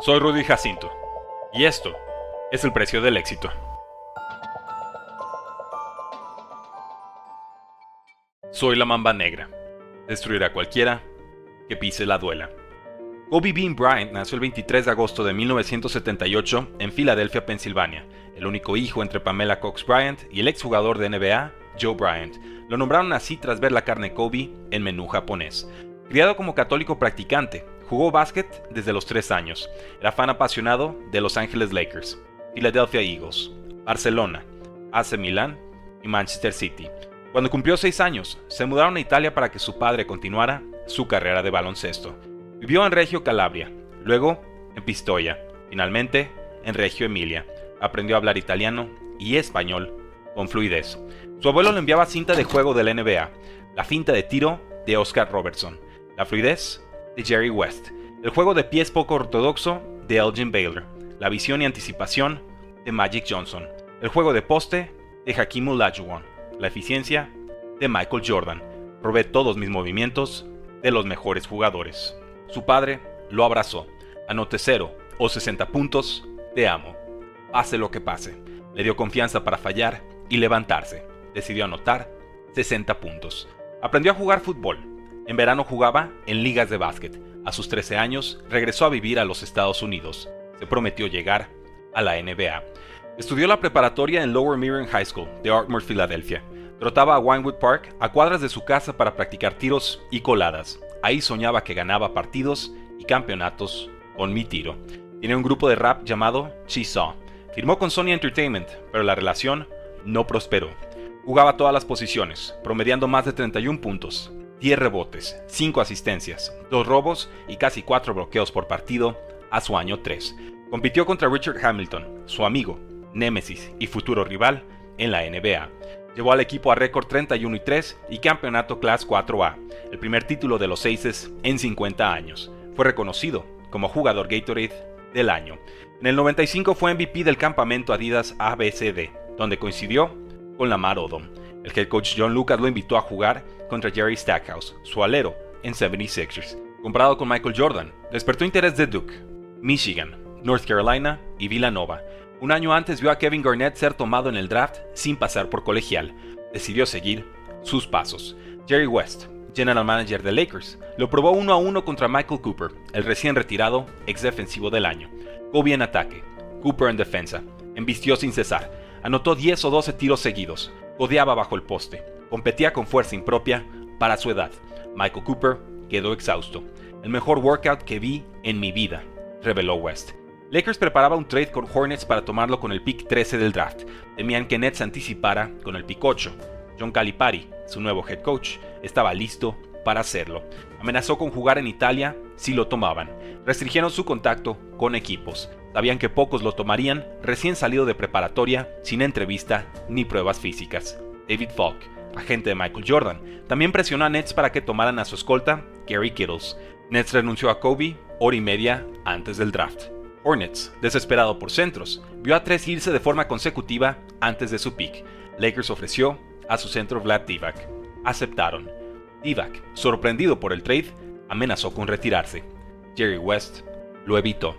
Soy Rudy Jacinto, y esto es el precio del éxito. Soy la mamba negra. Destruirá a cualquiera que pise la duela. Kobe Bean Bryant nació el 23 de agosto de 1978 en Filadelfia, Pensilvania, el único hijo entre Pamela Cox Bryant y el exjugador de NBA, Joe Bryant. Lo nombraron así tras ver la carne Kobe en menú japonés. Criado como católico practicante, jugó básquet desde los 3 años. Era fan apasionado de Los Angeles Lakers, Philadelphia Eagles, Barcelona, AC Milan y Manchester City. Cuando cumplió 6 años, se mudaron a Italia para que su padre continuara su carrera de baloncesto. Vivió en Reggio Calabria, luego en Pistoia, finalmente en Reggio Emilia. Aprendió a hablar italiano y español con fluidez. Su abuelo le enviaba cinta de juego de la NBA, la finta de tiro de Oscar Robertson, la fluidez de Jerry West, el juego de pies poco ortodoxo de Elgin Baylor, la visión y anticipación de Magic Johnson, el juego de poste de Hakim Olajuwon, la eficiencia de Michael Jordan. Probé todos mis movimientos de los mejores jugadores. Su padre lo abrazó. Anote cero o 60 puntos, te amo. Pase lo que pase. Le dio confianza para fallar y levantarse. Decidió anotar 60 puntos. Aprendió a jugar fútbol. En verano jugaba en ligas de básquet. A sus 13 años regresó a vivir a los Estados Unidos. Se prometió llegar a la NBA. Estudió la preparatoria en Lower Merion High School de Ardmore, Filadelfia. Trotaba a Winewood Park a cuadras de su casa para practicar tiros y coladas. Ahí soñaba que ganaba partidos y campeonatos con mi tiro. Tiene un grupo de rap llamado Cheesaw. Firmó con Sony Entertainment, pero la relación no prosperó. Jugaba todas las posiciones, promediando más de 31 puntos, 10 rebotes, 5 asistencias, 2 robos y casi 4 bloqueos por partido a su año 3. Compitió contra Richard Hamilton, su amigo, némesis y futuro rival en la NBA. Llevó al equipo a récord 31 y 3 y campeonato Class 4A, el primer título de los Aces en 50 años. Fue reconocido como jugador Gatorade del año. En el 95 fue MVP del campamento Adidas ABCD, donde coincidió con Lamar Odom. El head coach John Lucas lo invitó a jugar contra Jerry Stackhouse, su alero, en 76ers. Comparado con Michael Jordan, despertó interés de Duke, Michigan, North Carolina y Villanova, un año antes vio a Kevin Garnett ser tomado en el draft sin pasar por colegial. Decidió seguir sus pasos. Jerry West, general manager de Lakers, lo probó uno a uno contra Michael Cooper, el recién retirado ex defensivo del año. Kobe en ataque, Cooper en defensa. Embistió sin cesar. Anotó 10 o 12 tiros seguidos. Codeaba bajo el poste. Competía con fuerza impropia para su edad. Michael Cooper quedó exhausto. El mejor workout que vi en mi vida, reveló West. Lakers preparaba un trade con Hornets para tomarlo con el pick 13 del draft. Temían que Nets anticipara con el pick 8. John Calipari, su nuevo head coach, estaba listo para hacerlo. Amenazó con jugar en Italia si lo tomaban. Restringieron su contacto con equipos. Sabían que pocos lo tomarían recién salido de preparatoria, sin entrevista ni pruebas físicas. David Falk, agente de Michael Jordan, también presionó a Nets para que tomaran a su escolta, Gary Kittles. Nets renunció a Kobe hora y media antes del draft. Hornets, desesperado por centros, vio a tres irse de forma consecutiva antes de su pick. Lakers ofreció a su centro Vlad Divac. Aceptaron. Divac, sorprendido por el trade, amenazó con retirarse. Jerry West lo evitó.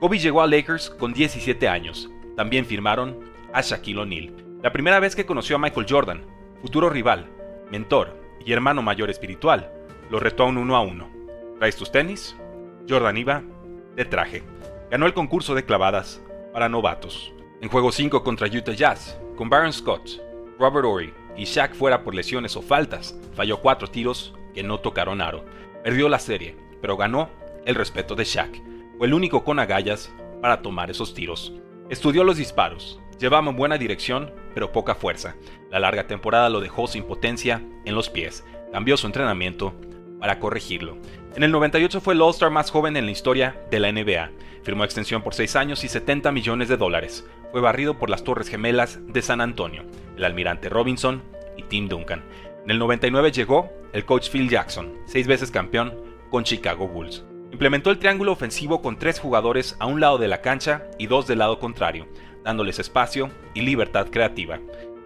Kobe llegó a Lakers con 17 años. También firmaron a Shaquille O'Neal. La primera vez que conoció a Michael Jordan, futuro rival, mentor y hermano mayor espiritual, lo retó a un uno a uno. ¿Traes tus tenis? Jordan iba de traje ganó el concurso de clavadas para novatos. En juego 5 contra Utah Jazz, con Baron Scott, Robert Ory y Shaq fuera por lesiones o faltas, falló cuatro tiros que no tocaron aro. Perdió la serie, pero ganó el respeto de Shaq. Fue el único con agallas para tomar esos tiros. Estudió los disparos, llevaba en buena dirección, pero poca fuerza. La larga temporada lo dejó sin potencia en los pies. Cambió su entrenamiento para corregirlo. En el 98 fue el All-Star más joven en la historia de la NBA. Firmó extensión por 6 años y 70 millones de dólares. Fue barrido por las Torres Gemelas de San Antonio, el almirante Robinson y Tim Duncan. En el 99 llegó el coach Phil Jackson, seis veces campeón con Chicago Bulls. Implementó el triángulo ofensivo con tres jugadores a un lado de la cancha y dos del lado contrario, dándoles espacio y libertad creativa.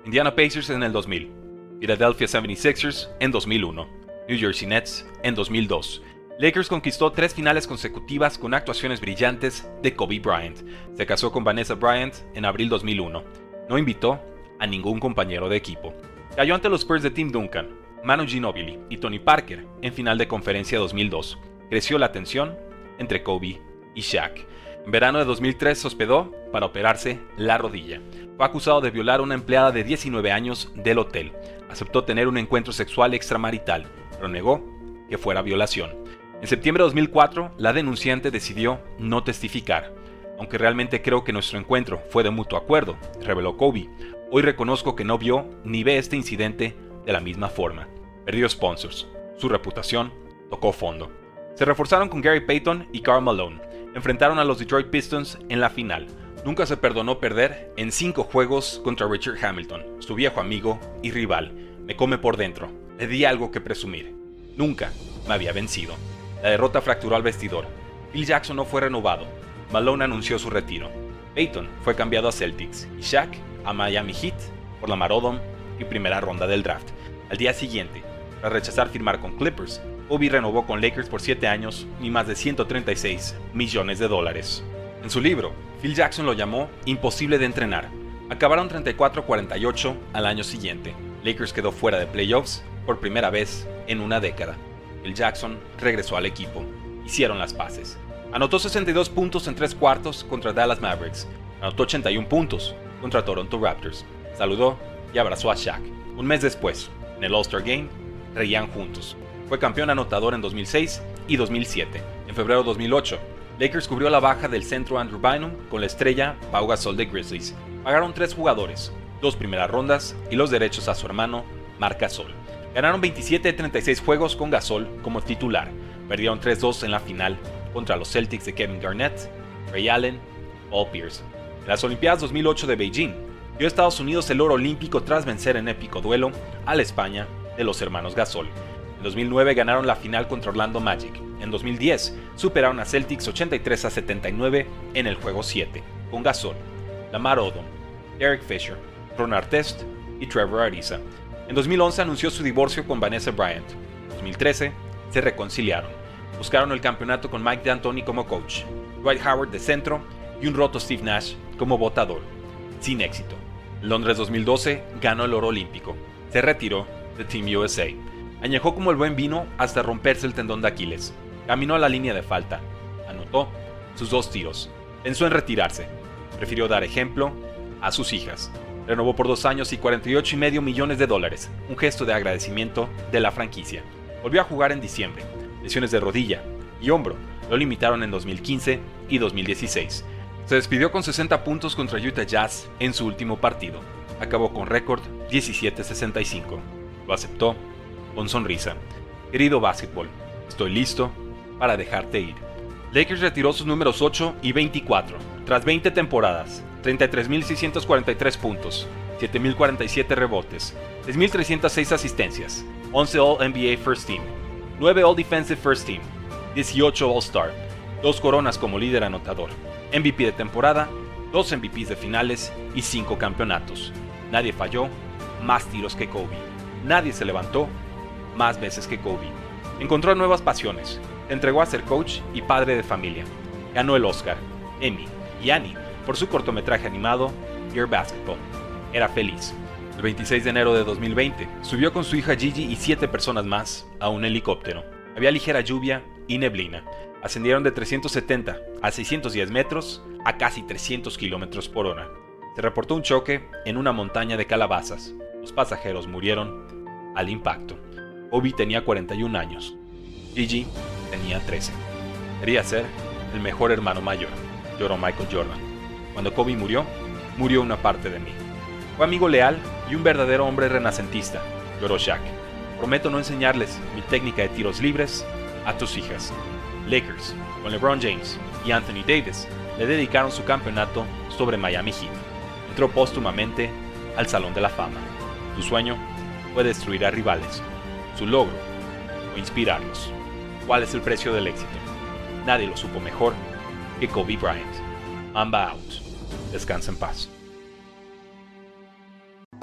Indiana Pacers en el 2000, Philadelphia 76ers en 2001, New Jersey Nets en 2002, Lakers conquistó tres finales consecutivas con actuaciones brillantes de Kobe Bryant. Se casó con Vanessa Bryant en abril 2001. No invitó a ningún compañero de equipo. Cayó ante los Spurs de Tim Duncan, Manu Ginobili y Tony Parker en final de conferencia 2002. Creció la tensión entre Kobe y Shaq. En verano de 2003 se hospedó para operarse la rodilla. Fue acusado de violar a una empleada de 19 años del hotel. Aceptó tener un encuentro sexual extramarital, pero negó que fuera violación. En septiembre de 2004, la denunciante decidió no testificar. Aunque realmente creo que nuestro encuentro fue de mutuo acuerdo, reveló Kobe, hoy reconozco que no vio ni ve este incidente de la misma forma. Perdió sponsors. Su reputación tocó fondo. Se reforzaron con Gary Payton y Karl Malone. Enfrentaron a los Detroit Pistons en la final. Nunca se perdonó perder en cinco juegos contra Richard Hamilton, su viejo amigo y rival. Me come por dentro. Le di algo que presumir. Nunca me había vencido. La derrota fracturó al vestidor. Phil Jackson no fue renovado. Malone anunció su retiro. Peyton fue cambiado a Celtics y Shaq a Miami Heat por la Marodon y primera ronda del draft. Al día siguiente, tras rechazar firmar con Clippers, Kobe renovó con Lakers por 7 años y más de 136 millones de dólares. En su libro, Phil Jackson lo llamó imposible de entrenar. Acabaron 34-48 al año siguiente. Lakers quedó fuera de playoffs por primera vez en una década. El Jackson regresó al equipo. Hicieron las paces. Anotó 62 puntos en tres cuartos contra Dallas Mavericks. Anotó 81 puntos contra Toronto Raptors. Saludó y abrazó a Shaq. Un mes después, en el All-Star Game, reían juntos. Fue campeón anotador en 2006 y 2007. En febrero de 2008, Lakers cubrió la baja del centro Andrew Bynum con la estrella Pau Gasol de Grizzlies. Pagaron tres jugadores, dos primeras rondas y los derechos a su hermano Marc Gasol. Ganaron 27 de 36 juegos con Gasol como titular. Perdieron 3-2 en la final contra los Celtics de Kevin Garnett, Ray Allen, Paul Pierce. En las Olimpiadas 2008 de Beijing, dio a Estados Unidos el oro olímpico tras vencer en épico duelo a la España de los hermanos Gasol. En 2009 ganaron la final contra Orlando Magic. En 2010 superaron a Celtics 83 a 79 en el juego 7, con Gasol, Lamar Odom, Derek Fisher, Ron Artest y Trevor Ariza. En 2011 anunció su divorcio con Vanessa Bryant. En 2013 se reconciliaron. Buscaron el campeonato con Mike D'Antoni como coach, Dwight Howard de centro y un roto Steve Nash como votador. Sin éxito. En Londres 2012 ganó el oro olímpico. Se retiró de Team USA. Añejó como el buen vino hasta romperse el tendón de Aquiles. Caminó a la línea de falta. Anotó sus dos tiros. Pensó en retirarse. Prefirió dar ejemplo a sus hijas. Renovó por dos años y 48 y medio millones de dólares, un gesto de agradecimiento de la franquicia. Volvió a jugar en diciembre, lesiones de rodilla y hombro lo limitaron en 2015 y 2016. Se despidió con 60 puntos contra Utah Jazz en su último partido. Acabó con récord 17-65. Lo aceptó con sonrisa. Querido básquetbol, estoy listo para dejarte ir. Lakers retiró sus números 8 y 24. Tras 20 temporadas, 33.643 puntos, 7.047 rebotes, 6.306 asistencias, 11 All NBA First Team, 9 All Defensive First Team, 18 All-Star, 2 coronas como líder anotador, MVP de temporada, 2 MVPs de finales y 5 campeonatos. Nadie falló más tiros que Kobe. Nadie se levantó más veces que Kobe. Encontró nuevas pasiones. Entregó a ser coach y padre de familia. Ganó el Oscar, Emmy y Annie por su cortometraje animado Your Basketball. Era feliz. El 26 de enero de 2020, subió con su hija Gigi y siete personas más a un helicóptero. Había ligera lluvia y neblina. Ascendieron de 370 a 610 metros a casi 300 kilómetros por hora. Se reportó un choque en una montaña de calabazas. Los pasajeros murieron al impacto. Obi tenía 41 años. Gigi tenía 13. Quería ser el mejor hermano mayor, lloró Michael Jordan. Cuando Kobe murió, murió una parte de mí. Fue amigo leal y un verdadero hombre renacentista, lloró Shaq. Prometo no enseñarles mi técnica de tiros libres a tus hijas. Lakers, con LeBron James y Anthony Davis, le dedicaron su campeonato sobre Miami Heat. Entró póstumamente al Salón de la Fama. Su sueño fue destruir a rivales. Su logro fue inspirarlos. ¿Cuál es el precio del éxito? Nadie lo supo mejor que Kobe Bryant. Mamba out. Descansa en paz.